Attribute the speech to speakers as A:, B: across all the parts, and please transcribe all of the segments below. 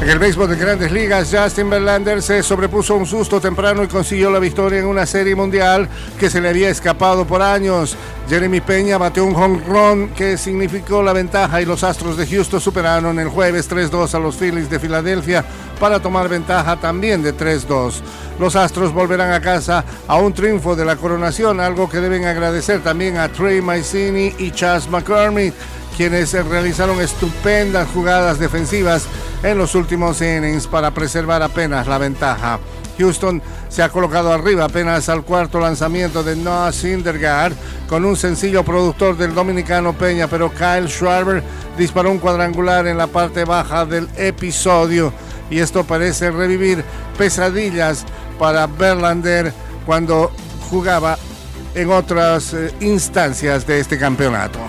A: En el béisbol de grandes ligas, Justin Verlander se sobrepuso un susto temprano y consiguió la victoria en una serie mundial que se le había escapado por años. Jeremy Peña bateó un home run que significó la ventaja y los Astros de Houston superaron el jueves 3-2 a los Phillies de Filadelfia para tomar ventaja también de 3-2. Los Astros volverán a casa a un triunfo de la coronación, algo que deben agradecer también a Trey Mancini y Chas McCormick quienes realizaron estupendas jugadas defensivas en los últimos innings para preservar apenas la ventaja. Houston se ha colocado arriba apenas al cuarto lanzamiento de Noah Syndergaard con un sencillo productor del dominicano Peña, pero Kyle Schwarber disparó un cuadrangular en la parte baja del episodio y esto parece revivir pesadillas para Verlander cuando jugaba en otras eh, instancias de este campeonato.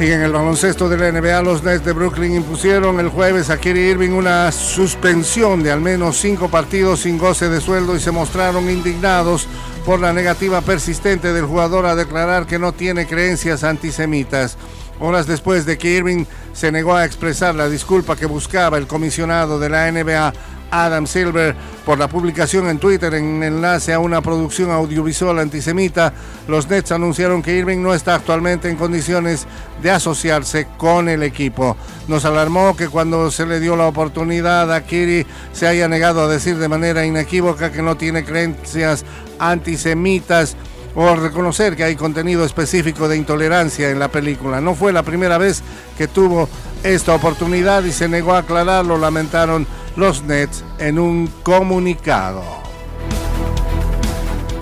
A: Y en el baloncesto de la NBA, los Nets de Brooklyn impusieron el jueves a Kyrie Irving una suspensión de al menos cinco partidos sin goce de sueldo y se mostraron indignados por la negativa persistente del jugador a declarar que no tiene creencias antisemitas. Horas después de que Irving se negó a expresar la disculpa que buscaba el comisionado de la NBA Adam Silver por la publicación en Twitter en enlace a una producción audiovisual antisemita, los Nets anunciaron que Irving no está actualmente en condiciones de asociarse con el equipo. Nos alarmó que cuando se le dio la oportunidad a Kiri se haya negado a decir de manera inequívoca que no tiene creencias antisemitas o reconocer que hay contenido específico de intolerancia en la película. No fue la primera vez que tuvo esta oportunidad y se negó a aclararlo, lamentaron los Nets en un comunicado.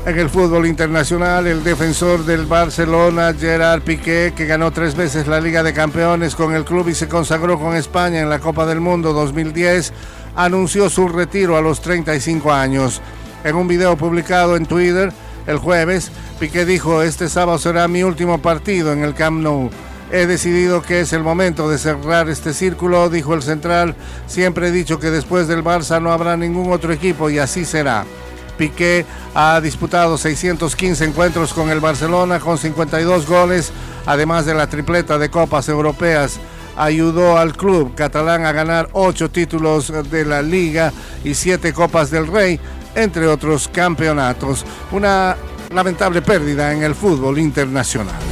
A: En el fútbol internacional, el defensor del Barcelona, Gerard Piqué, que ganó tres veces la Liga de Campeones con el club y se consagró con España en la Copa del Mundo 2010, anunció su retiro a los 35 años. En un video publicado en Twitter el jueves, Piqué dijo, este sábado será mi último partido en el Camp Nou. He decidido que es el momento de cerrar este círculo, dijo el central. Siempre he dicho que después del Barça no habrá ningún otro equipo y así será. Piqué ha disputado 615 encuentros con el Barcelona con 52 goles, además de la tripleta de copas europeas. Ayudó al club catalán a ganar 8 títulos de la liga y 7 copas del Rey, entre otros campeonatos. Una lamentable pérdida en el fútbol internacional.